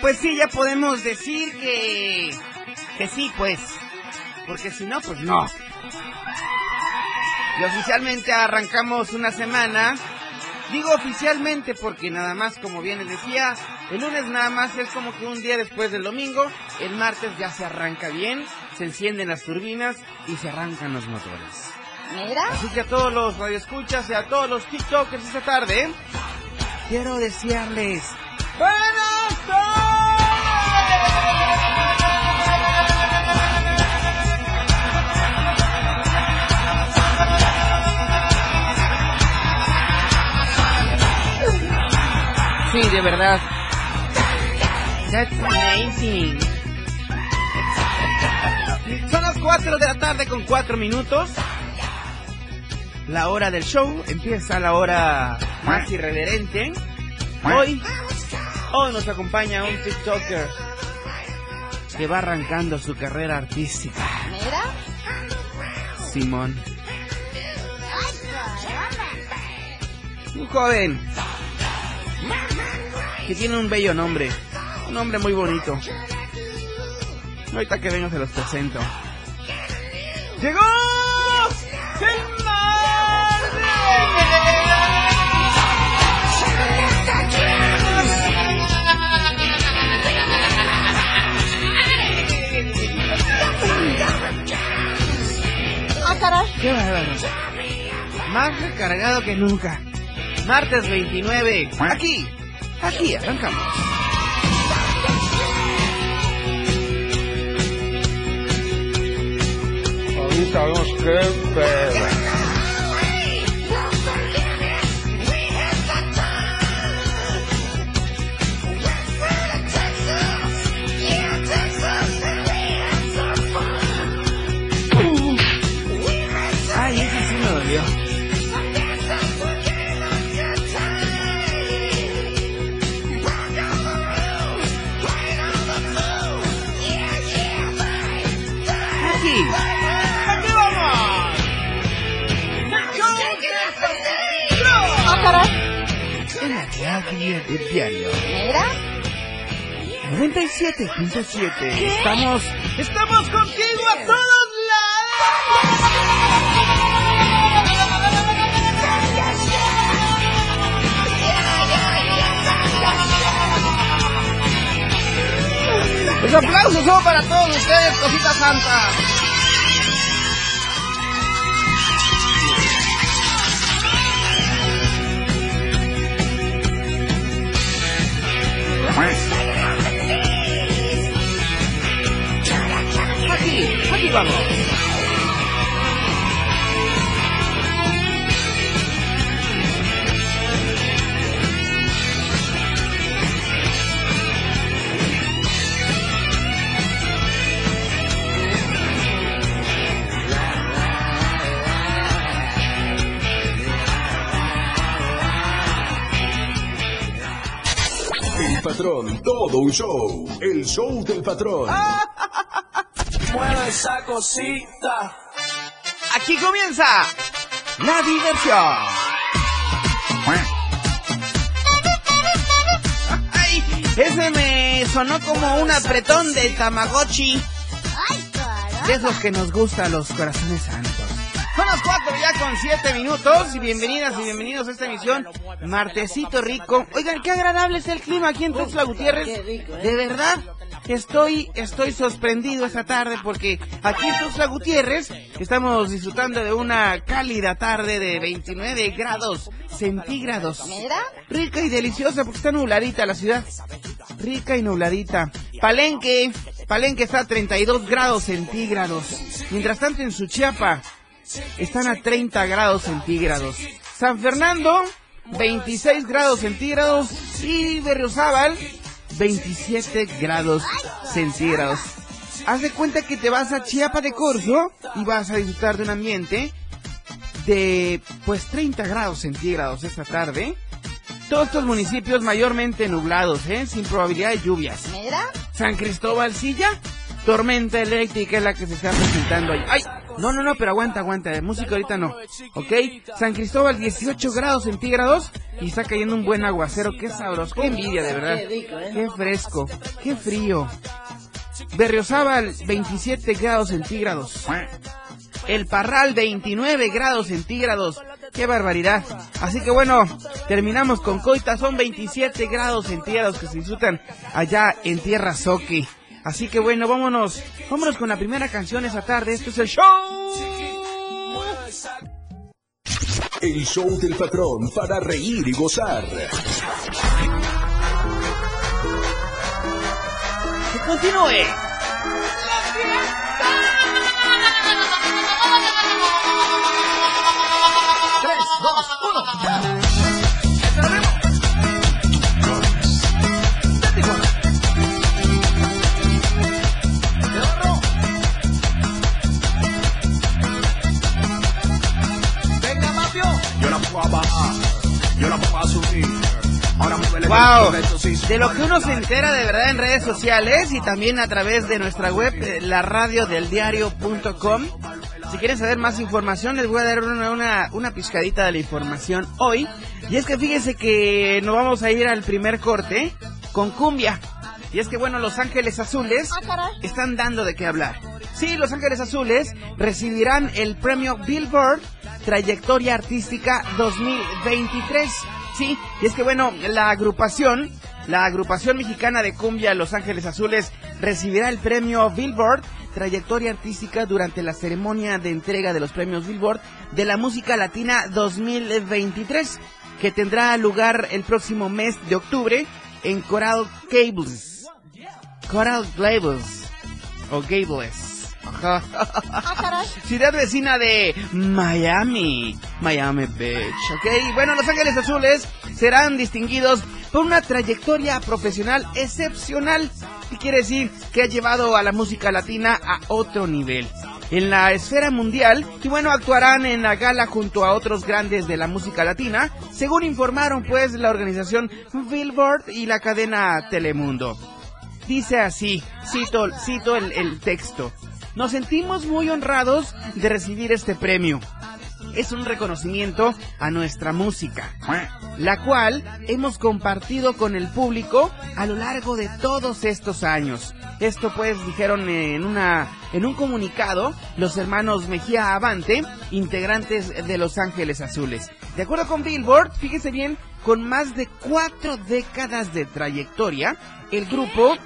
Pues sí, ya podemos decir que... Que sí, pues. Porque si no, pues no. Y oficialmente arrancamos una semana. Digo oficialmente porque nada más, como bien les decía, el lunes nada más es como que un día después del domingo. El martes ya se arranca bien, se encienden las turbinas y se arrancan los motores. Mira. Así que a todos los radioescuchas y a todos los TikTokers esta tarde, quiero desearles buenas Sí, de verdad. That's amazing. Son las 4 de la tarde con 4 minutos. La hora del show empieza a la hora más irreverente. Hoy, hoy nos acompaña un TikToker que va arrancando su carrera artística. Mira. Simón. Un joven que tiene un bello nombre. Un nombre muy bonito. Ahorita que vengo se los presento. ¡Llegó! ¡El Ah. ¡Qué bárbaro! Más recargado que nunca. Martes 29. Aquí, aquí arrancamos. Ahorita vemos qué pedo. Radio de diario. Mira. 97.7. Estamos, estamos contigo a todos lados. Los aplausos son para todos ustedes, cositas santas. Show. El show del patrón. Mueve esa cosita. Aquí comienza la diversión. Ay, ese me sonó como un apretón de Tamagotchi. De esos que nos gustan los corazones santos. Son las cuatro ya con siete minutos y bienvenidas y bienvenidos a esta emisión Martecito Rico. Oigan, qué agradable es el clima aquí en Tuxtla Gutiérrez. De verdad, estoy, estoy sorprendido esta tarde porque aquí en Tuxtla Gutiérrez estamos disfrutando de una cálida tarde de 29 grados centígrados. Rica y deliciosa porque está nubladita la ciudad. Rica y nubladita. Palenque, Palenque está a 32 grados centígrados. Mientras tanto en Suchiapa, están a 30 grados centígrados. San Fernando, 26 grados centígrados. Y Berriozábal, 27 grados centígrados. Haz de cuenta que te vas a Chiapa de Corzo y vas a disfrutar de un ambiente de pues 30 grados centígrados esta tarde. Todos estos municipios mayormente nublados, ¿eh? sin probabilidad de lluvias. ¿Mira? San Cristóbal Silla, tormenta eléctrica es la que se está presentando ahí. ¡Ay! No, no, no, pero aguanta, aguanta, música ahorita no. ¿Ok? San Cristóbal 18 grados centígrados y está cayendo un buen aguacero. Qué sabroso, qué envidia, de verdad. Qué fresco, qué frío. Berriozábal 27 grados centígrados. El Parral 29 grados centígrados. Qué barbaridad. Así que bueno, terminamos con Coita. Son 27 grados centígrados que se disfrutan allá en Tierra Soque. Así que bueno, vámonos. Vámonos con la primera canción esa tarde. Esto es el show. El show del patrón para reír y gozar. Continúe. Wow, de lo que uno se entera de verdad en redes sociales y también a través de nuestra web, eh, la radio del diario.com. Si quieren saber más información, les voy a dar una, una, una pizcadita de la información hoy. Y es que fíjense que nos vamos a ir al primer corte con cumbia. Y es que bueno, Los Ángeles Azules Ah, están dando de qué hablar. Sí, Los Ángeles Azules recibirán el premio Billboard Trayectoria Artística 2023. Sí, y es que bueno, la agrupación, la agrupación mexicana de cumbia Los Ángeles Azules recibirá el premio Billboard Trayectoria Artística durante la ceremonia de entrega de los premios Billboard de la música latina 2023, que tendrá lugar el próximo mes de octubre en Coral Gables. Coral Gables. O Gables. Ah. Ciudad vecina de Miami, Miami Beach, ¿ok? Bueno, Los Ángeles Azules serán distinguidos por una trayectoria profesional excepcional, que quiere decir que ha llevado a la música latina a otro nivel. En la esfera mundial, y bueno, actuarán en la gala junto a otros grandes de la música latina, según informaron pues la organización Billboard y la cadena Telemundo. Dice así, cito, cito el texto. Nos sentimos muy honrados de recibir este premio. Es un reconocimiento a nuestra música, la cual hemos compartido con el público a lo largo de todos estos años. Esto pues dijeron en una en un comunicado los hermanos Mejía Avante, integrantes de Los Ángeles Azules. De acuerdo con Billboard, fíjese bien, con más de cuatro décadas de trayectoria, el grupo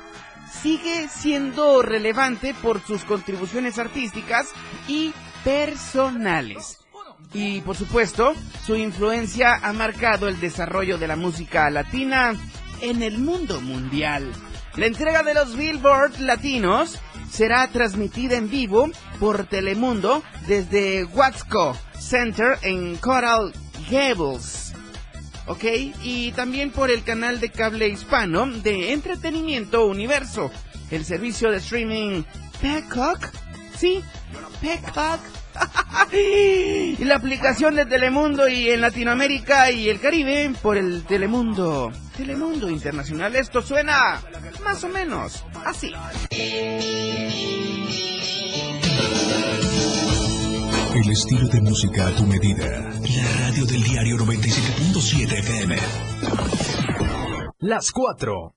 sigue siendo relevante por sus contribuciones artísticas y personales. Y por supuesto, su influencia ha marcado el desarrollo de la música latina en el mundo mundial. La entrega de los Billboard latinos será transmitida en vivo por Telemundo desde Watsco Center en Coral Gables. ¿Ok? Y también por el canal de cable hispano de entretenimiento Universo, el servicio de streaming Peacock, sí, Peacock. y la aplicación de Telemundo y en Latinoamérica y el Caribe por el Telemundo. Telemundo Internacional, esto suena más o menos así. El estilo de música a tu medida. La radio del diario 97.7 FM. Las 4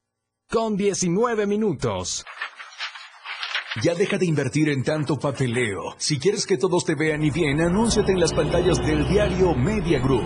con 19 minutos. Ya deja de invertir en tanto papeleo. Si quieres que todos te vean y bien, anúnciate en las pantallas del diario Media Group.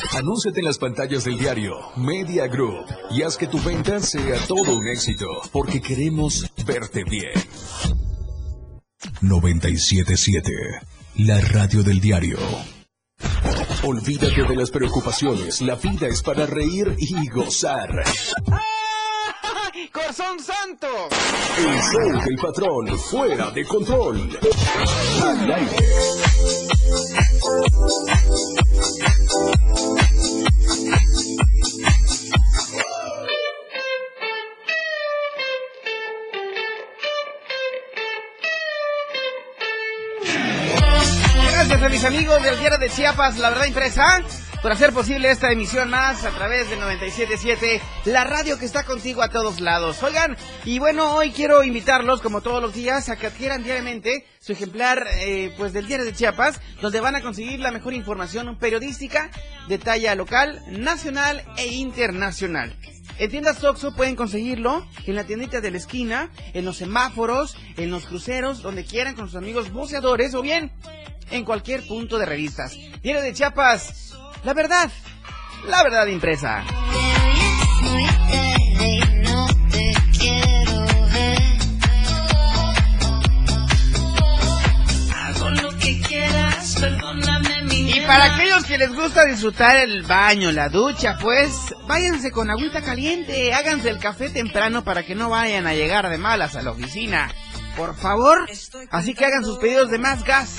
Anúnciate en las pantallas del diario Media Group y haz que tu venta sea todo un éxito, porque queremos verte bien. 977, la radio del diario. Olvídate de las preocupaciones, la vida es para reír y gozar. ¡Corazón santo! El show del patrón, fuera de control. Al aire. Chiapas, La Verdad Impresa, por hacer posible esta emisión más a través del 97.7, la radio que está contigo a todos lados. Oigan, y bueno, hoy quiero invitarlos, como todos los días, a que adquieran diariamente su ejemplar eh, pues del Diario de Chiapas, donde van a conseguir la mejor información periodística de talla local, nacional e internacional. En tiendas Oxxo pueden conseguirlo en la tiendita de la esquina, en los semáforos, en los cruceros, donde quieran con sus amigos buceadores o bien en cualquier punto de revistas. Diario de Chiapas, la verdad, la verdad impresa. Y para aquellos que les gusta disfrutar el baño, la ducha, pues váyanse con agüita caliente, háganse el café temprano para que no vayan a llegar de malas a la oficina. Por favor, así que hagan sus pedidos de más gas.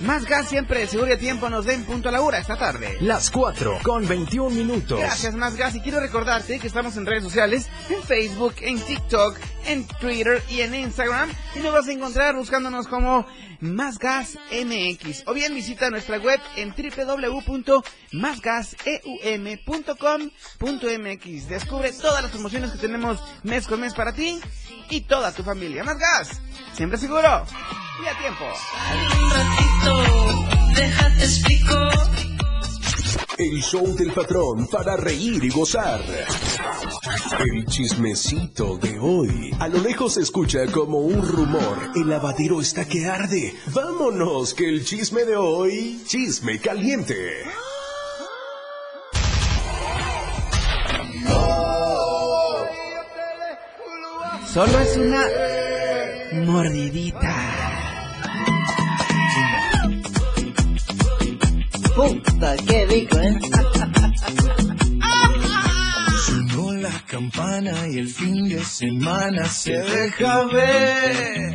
Más gas siempre, seguro y a tiempo nos den punto a la hora esta tarde. Las 4 con 21 minutos. Gracias, Más Gas. Y quiero recordarte que estamos en redes sociales, en Facebook, en TikTok, en Twitter y en Instagram. Y nos vas a encontrar buscándonos como Más Gas MX. O bien visita nuestra web en www.másgaseum.com.mx. Descubre todas las promociones que tenemos mes con mes para ti y toda tu familia. Más Gas, siempre seguro y a tiempo. El show del patrón para reír y gozar. El chismecito de hoy. A lo lejos se escucha como un rumor. El lavadero está que arde. Vámonos, que el chisme de hoy. Chisme caliente. Solo es una mordidita. Puta, qué rico, ¿eh? Sonó la campana y el fin de semana se deja ver.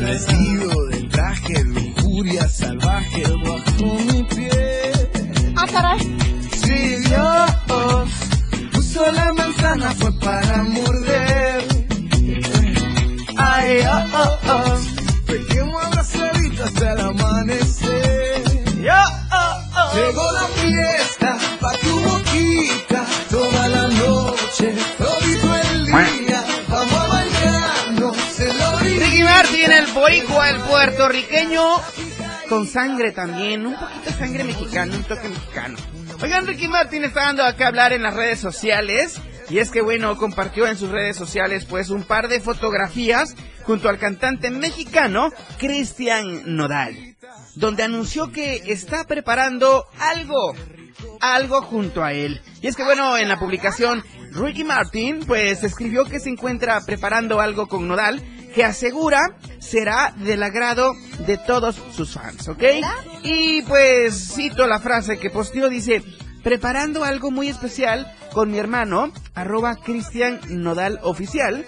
Vestido de traje, lujuria salvaje bajo mi piel. Ah, caray. Si Dios puso la manzana fue para morder. Ay, oh, oh, oh. Pequemos abrazaditos hasta el amanecer. Yo, oh, oh. Llegó la fiesta pa' tu boquita toda la noche, todito el día. Vamos a bailarnos en la orilla. Ricky Martin, el boricua, el puertorriqueño, con sangre también, un poquito de sangre mexicana, un toque mexicano. Oigan, Ricky Martin está dando acá a hablar en las redes sociales, y es que bueno, compartió en sus redes sociales pues un par de fotografías junto al cantante mexicano Cristian Nodal, donde anunció que está preparando algo, algo junto a él. Y es que bueno, en la publicación Ricky Martin pues escribió que se encuentra preparando algo con Nodal que asegura será del agrado de todos sus fans, ¿ok? Y pues cito la frase que posteó, dice, preparando algo muy especial con mi hermano, arroba Cristian Nodal Oficial.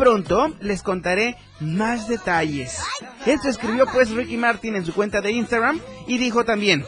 Pronto les contaré más detalles. Esto escribió pues Ricky Martin en su cuenta de Instagram y dijo también,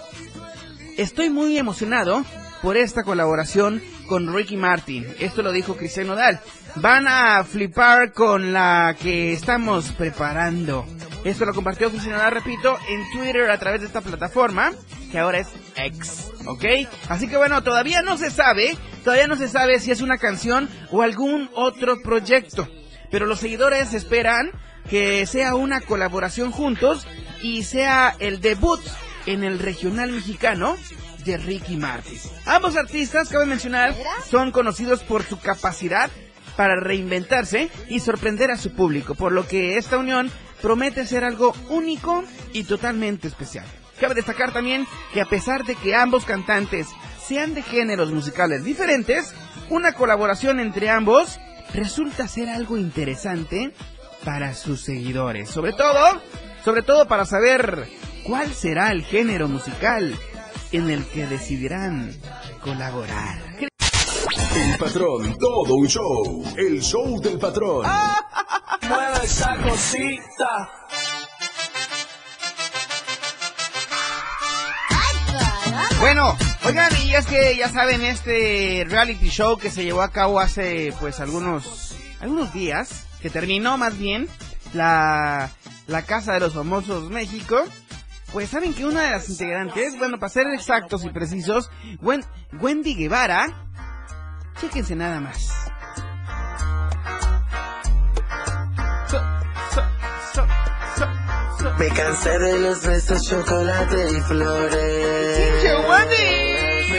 Estoy muy emocionado por esta colaboración con Ricky Martin. Esto lo dijo Cristian Nodal. Van a flipar con la que estamos preparando. Esto lo compartió Cristian repito, en Twitter a través de esta plataforma, que ahora es X, ¿ok? Así que bueno, todavía no se sabe Todavía no se sabe si es una canción o algún otro proyecto, pero los seguidores esperan que sea una colaboración juntos y sea el debut en el regional mexicano de Ricky Martin. Ambos artistas, cabe mencionar, son conocidos por su capacidad para reinventarse y sorprender a su público, por lo que esta unión promete ser algo único y totalmente especial. Cabe destacar también que a pesar de que ambos cantantes sean de géneros musicales diferentes, una colaboración entre ambos resulta ser algo interesante para sus seguidores. Sobre todo, sobre todo para saber cuál será el género musical en el que decidirán colaborar. El patrón, todo un show. El show del patrón. Mueve esa cosita. Bueno, oigan, y es que ya saben este reality show que se llevó a cabo hace pues algunos algunos días, que terminó más bien la la Casa de los Famosos México. Pues saben que una de las integrantes, bueno, para ser exactos y precisos, Wen- Wendy Guevara, chéquense nada más. So- so- so- so- so- Me cansé de los besos, chocolate y flores. ¡Pinche Wendy!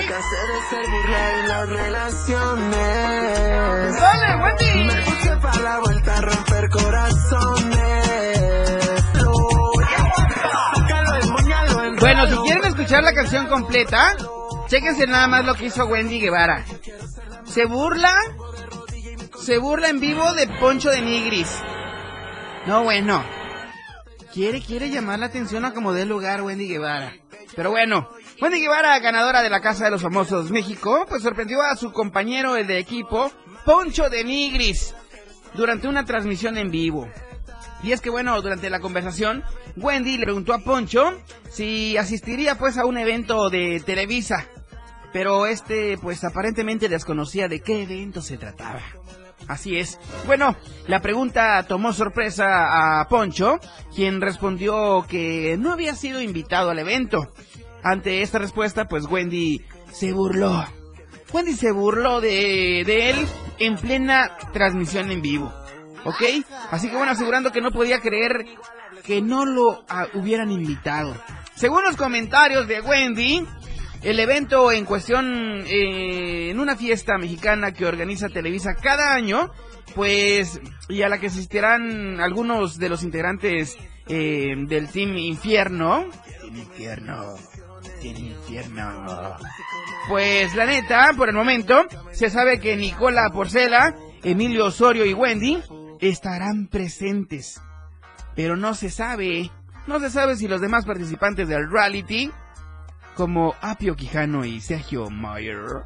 Me cansé de ser burla en las relaciones. ¡Dale, Wendy! Me puse para la vuelta a romper corazones. Yeah. Sácalo, emóñalo, en Bueno, si quieren escuchar la canción completa, chéquense nada más lo que hizo Wendy Guevara. Se burla, se burla en vivo de Poncho de Nigris. No, bueno. Quiere, quiere llamar la atención a como dé lugar Wendy Guevara. Pero bueno, Wendy Guevara, ganadora de la Casa de los Famosos México, pues sorprendió a su compañero de equipo, Poncho de Nigris, durante una transmisión en vivo. Y es que bueno, durante la conversación, Wendy le preguntó a Poncho si asistiría pues a un evento de Televisa. Pero este pues aparentemente desconocía de qué evento se trataba. Así es. Bueno, la pregunta tomó sorpresa a Poncho, quien respondió que no había sido invitado al evento. Ante esta respuesta, pues Wendy se burló. Wendy se burló de, de él en plena transmisión en vivo. ¿Ok? Así que bueno, asegurando que no podía creer que no lo ah, hubieran invitado. Según los comentarios de Wendy, el evento en cuestión eh, en una fiesta mexicana que organiza Televisa cada año, pues, y a la que asistirán algunos de los integrantes eh, del Team Infierno. Team Infierno. Team Infierno. Pues la neta, por el momento, se sabe que Nicola Porcela, Emilio Osorio y Wendy estarán presentes. Pero no se sabe, no se sabe si los demás participantes del reality, como Apio Quijano y Sergio Mayer,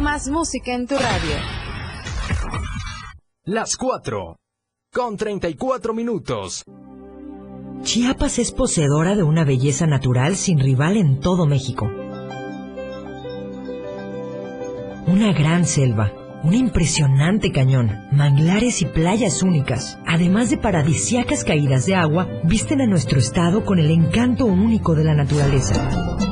Más música en tu radio. Las 4. Con 34 minutos. Chiapas es poseedora de una belleza natural sin rival en todo México. Una gran selva, un impresionante cañón, manglares y playas únicas, además de paradisiacas caídas de agua, visten a nuestro estado con el encanto único de la naturaleza.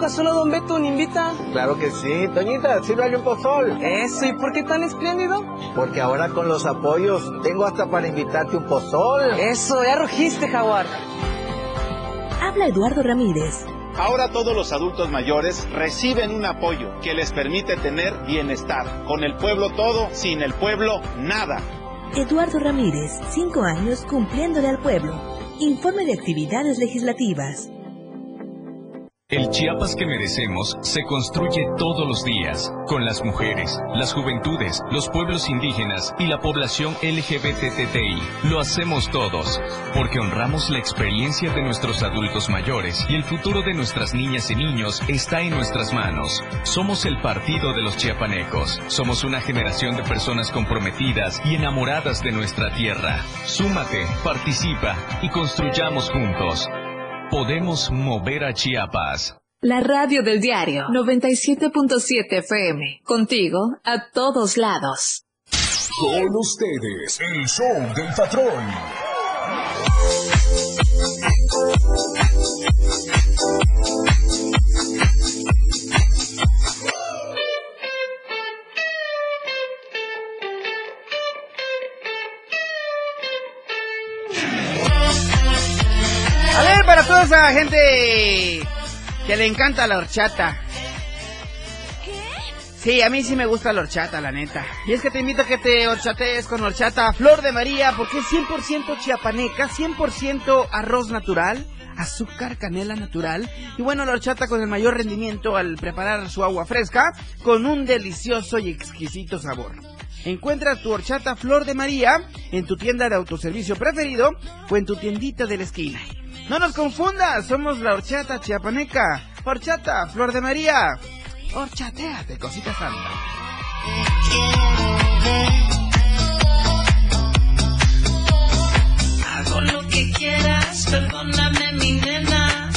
Equivoca, solo Don Beto me invita. Claro que sí, Toñita, sírvale un pozol. Eso, ¿y por qué tan espléndido? Porque ahora con los apoyos tengo hasta para invitarte un pozol. Eso, ya rugiste, Jaguar. Habla Eduardo Ramírez. Ahora todos los adultos mayores reciben un apoyo que les permite tener bienestar. Con el pueblo todo, sin el pueblo nada. Eduardo Ramírez, cinco años cumpliéndole al pueblo. Informe de actividades legislativas. El Chiapas que merecemos se construye todos los días, con las mujeres, las juventudes, los pueblos indígenas y la población LGBTTI. Lo hacemos todos, porque honramos la experiencia de nuestros adultos mayores y el futuro de nuestras niñas y niños está en nuestras manos. Somos el partido de los chiapanecos. Somos una generación de personas comprometidas y enamoradas de nuestra tierra. Súmate, participa y construyamos juntos. Podemos mover a Chiapas. La radio del diario 97.7 FM. Contigo a todos lados. Con ustedes, el show del patrón. Para toda esa gente que le encanta la horchata. Sí, a mí sí me gusta la horchata, la neta. Y es que te invito a que te horchatees con horchata Flor de María, porque es 100% chiapaneca, 100% arroz natural, azúcar, canela natural. Y bueno, la horchata con el mayor rendimiento al preparar su agua fresca, con un delicioso y exquisito sabor. Encuentra tu horchata Flor de María en tu tienda de autoservicio preferido o en tu tiendita de la esquina. No nos confundas, somos la horchata chiapaneca. Horchata Flor de María. Horchateate, cosita santa. Hago lo que quieras, perdóname mi nena.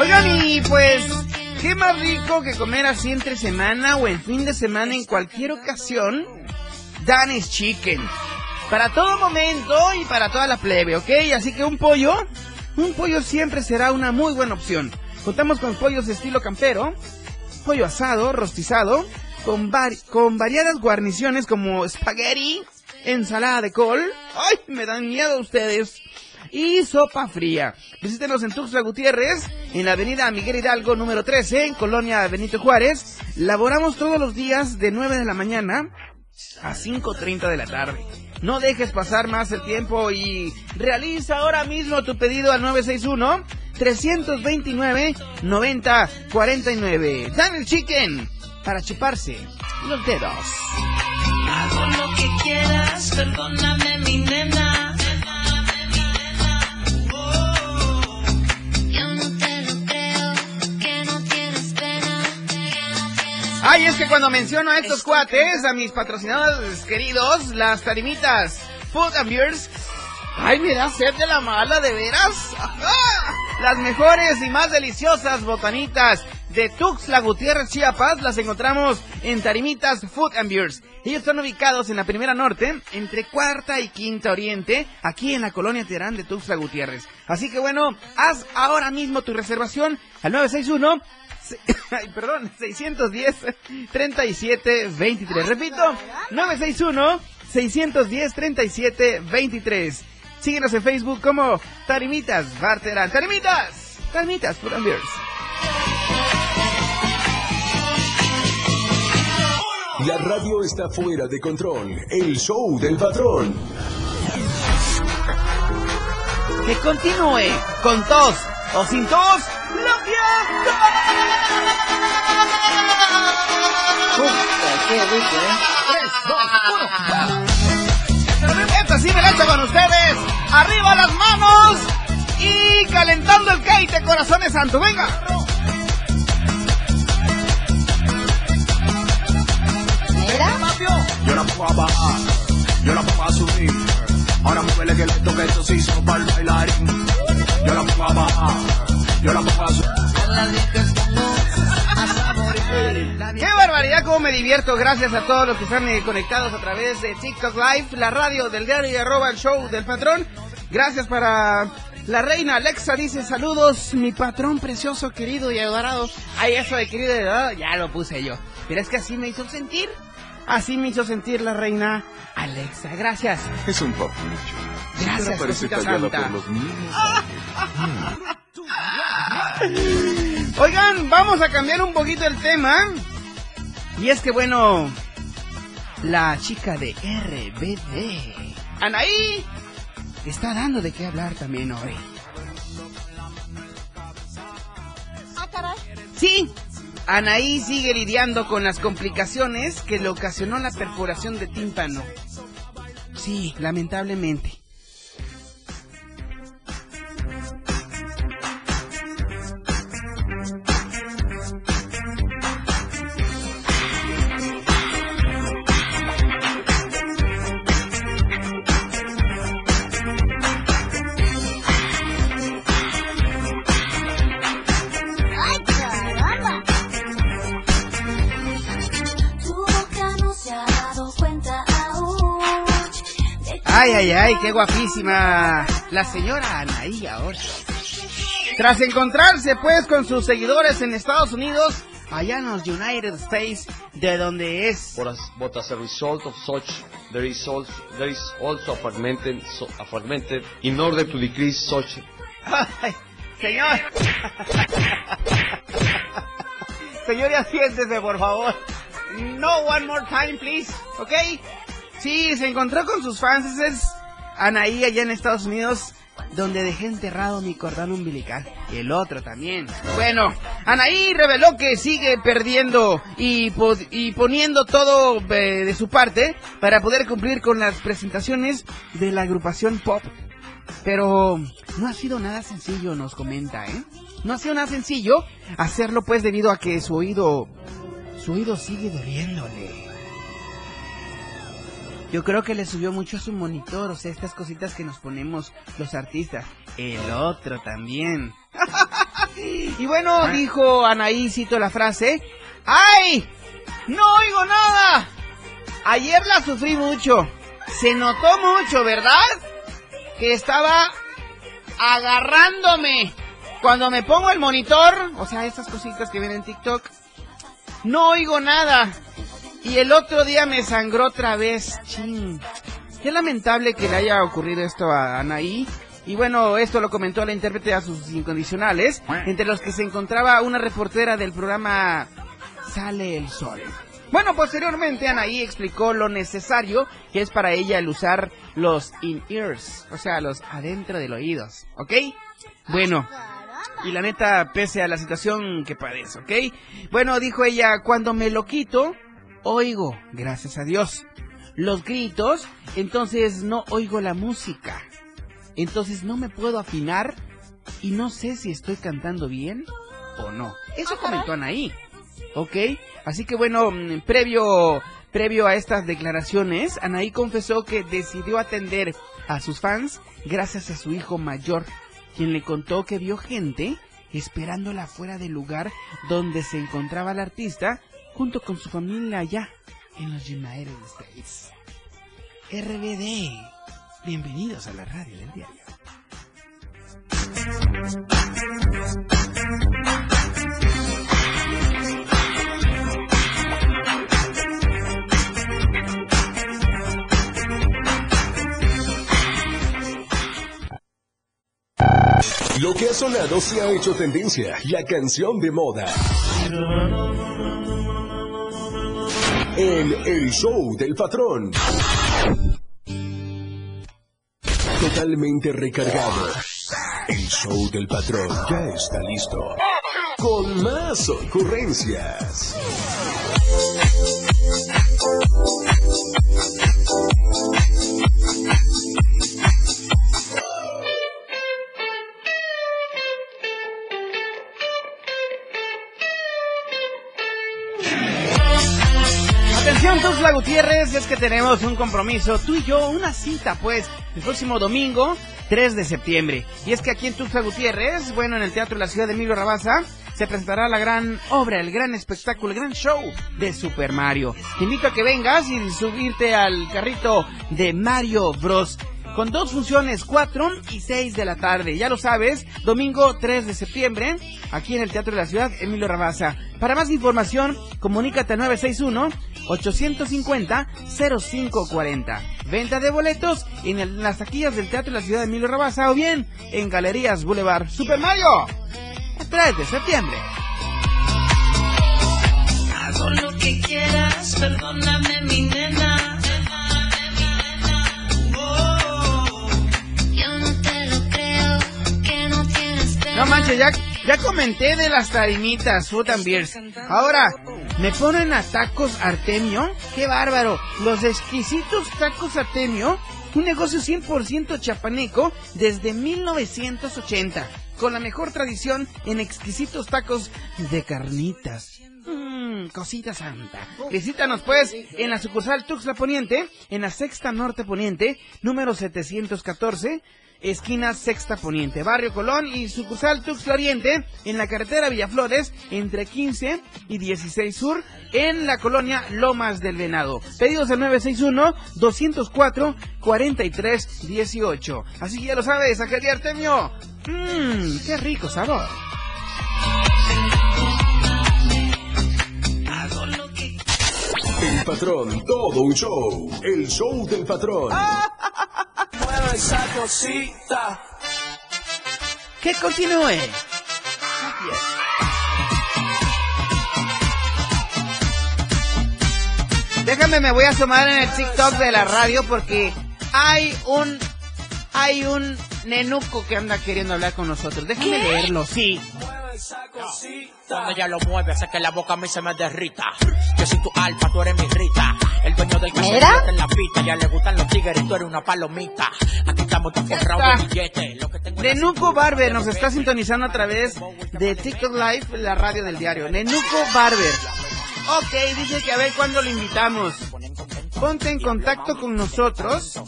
Oigan, y pues, qué más rico que comer así entre semana o en fin de semana en cualquier ocasión. Danes Chicken. Para todo momento y para toda la plebe, ¿ok? Así que un pollo, un pollo siempre será una muy buena opción. Contamos con pollos de estilo campero, pollo asado, rostizado, con, con variadas guarniciones como espagueti, ensalada de col, ¡ay! Me dan miedo ustedes. Y sopa fría. Visítenos en Tuxtla Gutiérrez, en la avenida Miguel Hidalgo número 13, en Colonia Benito Juárez. Laboramos todos los días de 9 de la mañana a 5.30 de la tarde. No dejes pasar más el tiempo y realiza ahora mismo tu pedido al 961 329 9049. Daniel Chicken para chuparse los dedos. Hago lo que quieras, perdóname mi nena. Ay, es que cuando menciono a estos cuates, a mis patrocinadores queridos, las tarimitas Food and Beers, ay, me da sed de la mala, de veras. ¡Ajá! Las mejores y más deliciosas botanitas de Tuxtla Gutiérrez, Chiapas, las encontramos en Tarimitas Food and Beers. Ellos están ubicados en la Primera Norte, entre Cuarta y Quinta Oriente, aquí en la colonia Terán de Tuxtla Gutiérrez. Así que bueno, haz ahora mismo tu reservación al 961 Se- Ay, perdón, 610 37 23. Repito, 961 610 37 23. Síguenos en Facebook como Tarimitas Barterán. Tarimitas, Tarimitas Food and Beers. La radio está fuera de control. El show del patrón. Que continúe con tos o sin tos. ¡Lo Esta sí me la echo con ustedes. Arriba las manos y calentando el kite, corazones santos. Venga. Yo la pongo a bajar, yo la pongo a subir. Ahora muévele que le toque esto se hizo para el bailarín. Yo la pongo a bajar, yo la. ¡Qué barbaridad! Cómo me divierto. Gracias a todos los que están eh, conectados a través de TikTok Live, la radio del diario el show del patrón. Gracias para La reina Alexa dice saludos, mi patrón precioso, querido y adorado. Ay, eso de querido y adorado, ya lo puse yo. Pero es que así me hizo sentir. Así me hizo sentir la reina Alexa. Gracias. Es un papucho. Gracias, parece tallada santa. por los niños. Oigan, vamos a cambiar un poquito el tema. Y es que bueno, la chica de RBD, Anaí, está dando de qué hablar también hoy. Sí, Anaí sigue lidiando con las complicaciones que le ocasionó la perforación de tímpano. Sí, lamentablemente. Ay, ay, qué guapísima la señora Anaí ahora. Tras encontrarse pues con sus seguidores en Estados Unidos, allá en los United States, de donde es. But as, but as a result of such, there is also, there is also a fragmented, so, a fragmented in order to decrease such. Ay, señor. Señor, ya siéntese, por favor. No one more time, please. ¿Ok? Sí, se encontró con sus fans. Anaí allá en Estados Unidos, donde dejé enterrado mi cordón umbilical. Y el otro también. Bueno, Anaí reveló que sigue perdiendo y poniendo todo eh, de su parte para poder cumplir con las presentaciones de la agrupación pop pero no ha sido nada sencillo, nos comenta, ¿eh? No ha sido nada sencillo hacerlo pues debido a que su oído, su oído sigue doliéndole. Yo creo que le subió mucho a su monitor, o sea, estas cositas que nos ponemos los artistas. El otro también. y bueno, dijo Anaí, cito la frase, ¡Ay! ¡No oigo nada! Ayer la sufrí mucho. Se notó mucho, ¿verdad? que estaba agarrándome. Cuando me pongo el monitor, o sea, esas cositas que ven en TikTok, no oigo nada. Y el otro día me sangró otra vez. Chin. Qué lamentable que le haya ocurrido esto a Anaí. Y bueno, esto lo comentó la intérprete a sus incondicionales, entre los que se encontraba una reportera del programa Sale el Sol. Bueno, posteriormente Anaí explicó lo necesario que es para ella el usar los in-ears, o sea, los adentro del oídos, ¿ok? Bueno, y la neta, pese a la situación que padece, ¿ok? Bueno, dijo ella, cuando me lo quito, oigo, gracias a Dios, los gritos, entonces no oigo la música. Entonces no me puedo afinar y no sé si estoy cantando bien o no. Eso comentó Anaí. ¿Ok? Así que bueno, mm, previo, previo a estas declaraciones, Anaí confesó que decidió atender a sus fans gracias a su hijo mayor, quien le contó que vio gente esperándola fuera del lugar donde se encontraba el artista junto con su familia allá en los United States. RBD, bienvenidos a la radio del diario. Lo que ha sonado se ha hecho tendencia, la canción de moda. En el show del patrón. Totalmente recargado. El show del patrón ya está listo. Con más ocurrencias. Gutiérrez, es que tenemos un compromiso, tú y yo, una cita pues, el próximo domingo, 3 de septiembre. Y es que aquí en Tuxtla Gutiérrez, bueno, en el Teatro de la Ciudad de Emilio Rabaza, se presentará la gran obra, el gran espectáculo, el gran show de Super Mario. Te invito a que vengas y subirte al carrito de Mario Bros. Con dos funciones, 4 y 6 de la tarde. Ya lo sabes, domingo 3 de septiembre, aquí en el Teatro de la Ciudad, Emilio Rabaza. Para más información, comunícate al 961-850-0540. Venta de boletos en, el- las taquillas del Teatro de la Ciudad de Emilio Rabaza o bien en Galerías Boulevard. ¡Super Mario! 3 de septiembre. Hago lo que quieras, perdóname mi nena. No manches, ya, ya comenté de las tarimitas, Food and Beers. Ahora, ¿me ponen a tacos Artemio? ¡Qué bárbaro! Los exquisitos tacos Artemio, un negocio 100% chapaneco desde 1980, con la mejor tradición en exquisitos tacos de carnitas. Mmm, cosita santa. Visítanos pues en la sucursal Tuxtla Poniente, en la Sexta Norte Poniente, número 714, esquina Sexta Poniente, Barrio Colón y sucursal Tuxtla Oriente, en la carretera Villaflores, entre 15 y 16 Sur, en la colonia Lomas del Venado. Pedidos al 961-204-4318. Así que ya lo sabes, Agelia Artemio. Mmm, qué rico sabor. El patrón, todo un show. El show del patrón. Esa cosita. Que continúe. Déjame, me voy a asomar en el TikTok de la radio porque hay un hay un nenuco que anda queriendo hablar con nosotros. Déjame leerlo, sí. Cuando ella lo mueve, hace que la boca a mí se me derrita. Yo soy tu alfa, tú eres mi rita. El dueño del ¿Mira? caserío en la pista. Ya le gustan los tigres y tú eres una palomita. Aquí estamos todos forrados de billetes. Lo que tengo es la Nenuco Barber nos está sintonizando a través de TikTok Live, la radio del diario. Nenuco Barber. Ok, dice que a ver cuándo lo invitamos. Ponte en contacto con nosotros.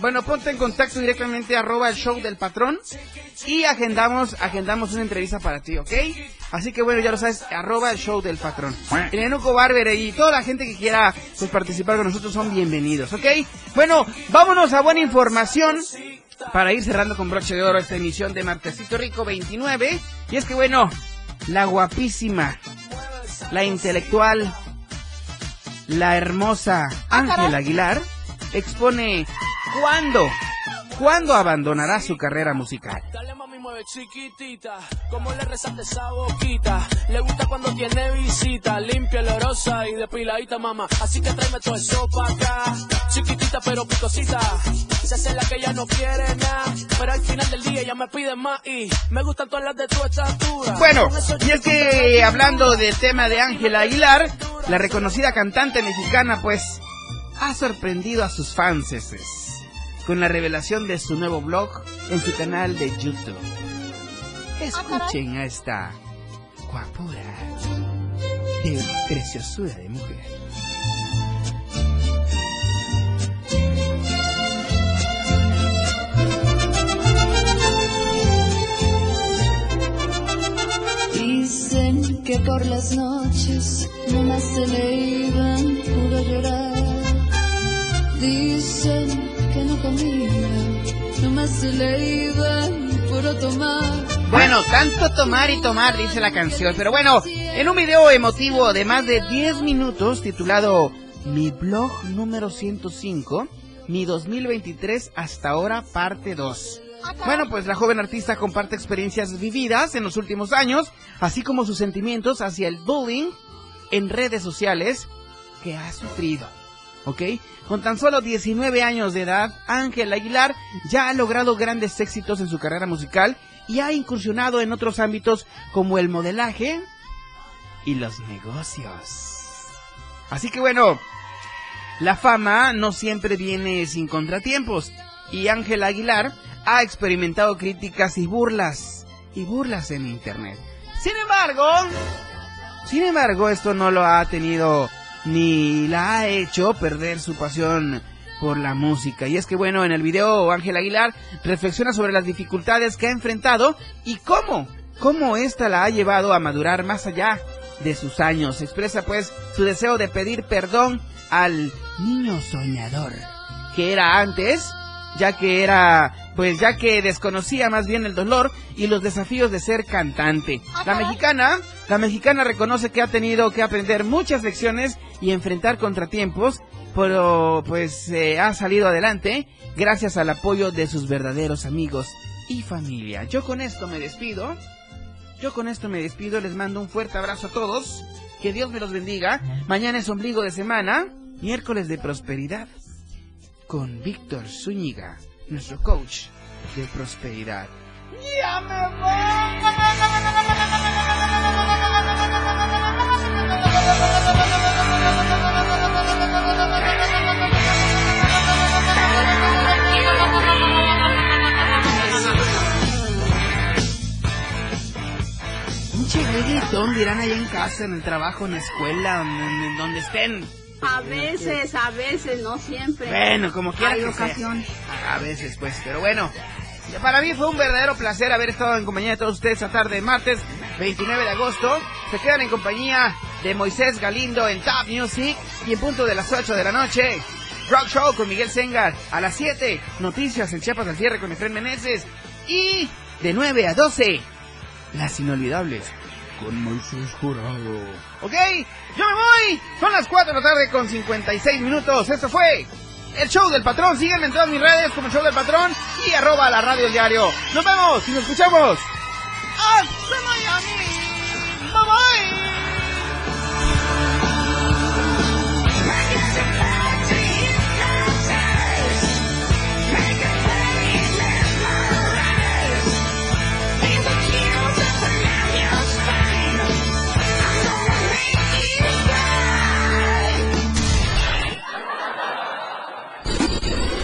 Bueno, ponte en contacto directamente arroba el show del patrón y agendamos, agendamos una entrevista para ti, ¿ok? Así que bueno, ya lo sabes, arroba el show del patrón. El Nenuco Barber y toda la gente que quiera pues, participar con nosotros son bienvenidos, ¿ok? Bueno, vámonos a buena información para ir cerrando con broche de oro esta emisión de Martesito Rico 29. Y es que bueno, la guapísima, la intelectual, la hermosa Ángela Aguilar expone cuándo, cuándo abandonará su carrera musical. Mueve chiquitita. Como le resalte esa boquita. Le gusta cuando tiene visita. Limpia, olorosa y depiladita, mamá. Así que tráeme todo eso pa' acá. Chiquitita pero picosita. Se hace la que ella no quiere nada. Pero al final del día ella me pide más. Y me gustan todas las de tu estatura. Bueno, y es que hablando del tema de Ángela Aguilar, la reconocida cantante mexicana pues ha sorprendido a sus fans con la revelación de su nuevo blog en su canal de YouTube. Escuchen a esta guapura de preciosura de mujer. Dicen que por las noches nomás se le iban puro llorar. Dicen que no comía, nomás se le iban puro tomar. Bueno, tanto tomar y tomar, dice la canción. Pero bueno, en un video emotivo de más de 10 minutos titulado Mi blog número 105, mi 2023 hasta ahora parte 2. Bueno, pues la joven artista comparte experiencias vividas en los últimos años, así como sus sentimientos hacia el bullying en redes sociales que ha sufrido. ¿Ok? Con tan solo 19 años de edad, Ángel Aguilar ya ha logrado grandes éxitos en su carrera musical y ha incursionado en otros ámbitos como el modelaje y los negocios. Así que bueno, la fama no siempre viene sin contratiempos y Ángel Aguilar ha experimentado críticas y burlas y burlas en internet. Sin embargo, sin embargo, esto no lo ha tenido ni la ha hecho perder su pasión por la música. Y es que bueno, en el video Ángel Aguilar reflexiona sobre las dificultades que ha enfrentado y cómo, cómo esta la ha llevado a madurar más allá de sus años. Expresa pues su deseo de pedir perdón al niño soñador que era antes ya que era, pues ya que desconocía más bien el dolor y los desafíos de ser cantante. La mexicana, la mexicana reconoce que ha tenido que aprender muchas lecciones y enfrentar contratiempos, pero pues eh, ha salido adelante gracias al apoyo de sus verdaderos amigos y familia. Yo con esto me despido. Yo con esto me despido, les mando un fuerte abrazo a todos. Que Dios me los bendiga. Mañana es ombligo de semana, miércoles de prosperidad, con Víctor Zúñiga, nuestro coach de prosperidad. ¡Ya me Pinche reggaetón dirán allá en casa, en el trabajo, en la escuela, en, en donde estén. A veces, a veces, no siempre. Bueno, como quiera Hay que sea. ocasiones. A veces, pues, pero bueno. Para mí fue un verdadero placer haber estado en compañía de todos ustedes esta tarde de martes 29 de agosto. Se quedan en compañía de Moisés Galindo en Top Music y en punto de las 8 de la noche. Rock Show con Miguel Sengar. A las 7, noticias en Chiapas al cierre con Efraín Meneses. Y de 9 a 12, las inolvidables con Moisés Jurado. ¿Ok? Yo me voy. Son las 4 de la tarde con 56 minutos. Esto fue el show del patrón. Sígueme en todas mis redes como el show del patrón y arroba la radio del diario. Nos vemos y nos escuchamos.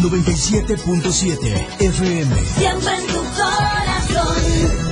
97.7 FM. Siempre en tu corazón.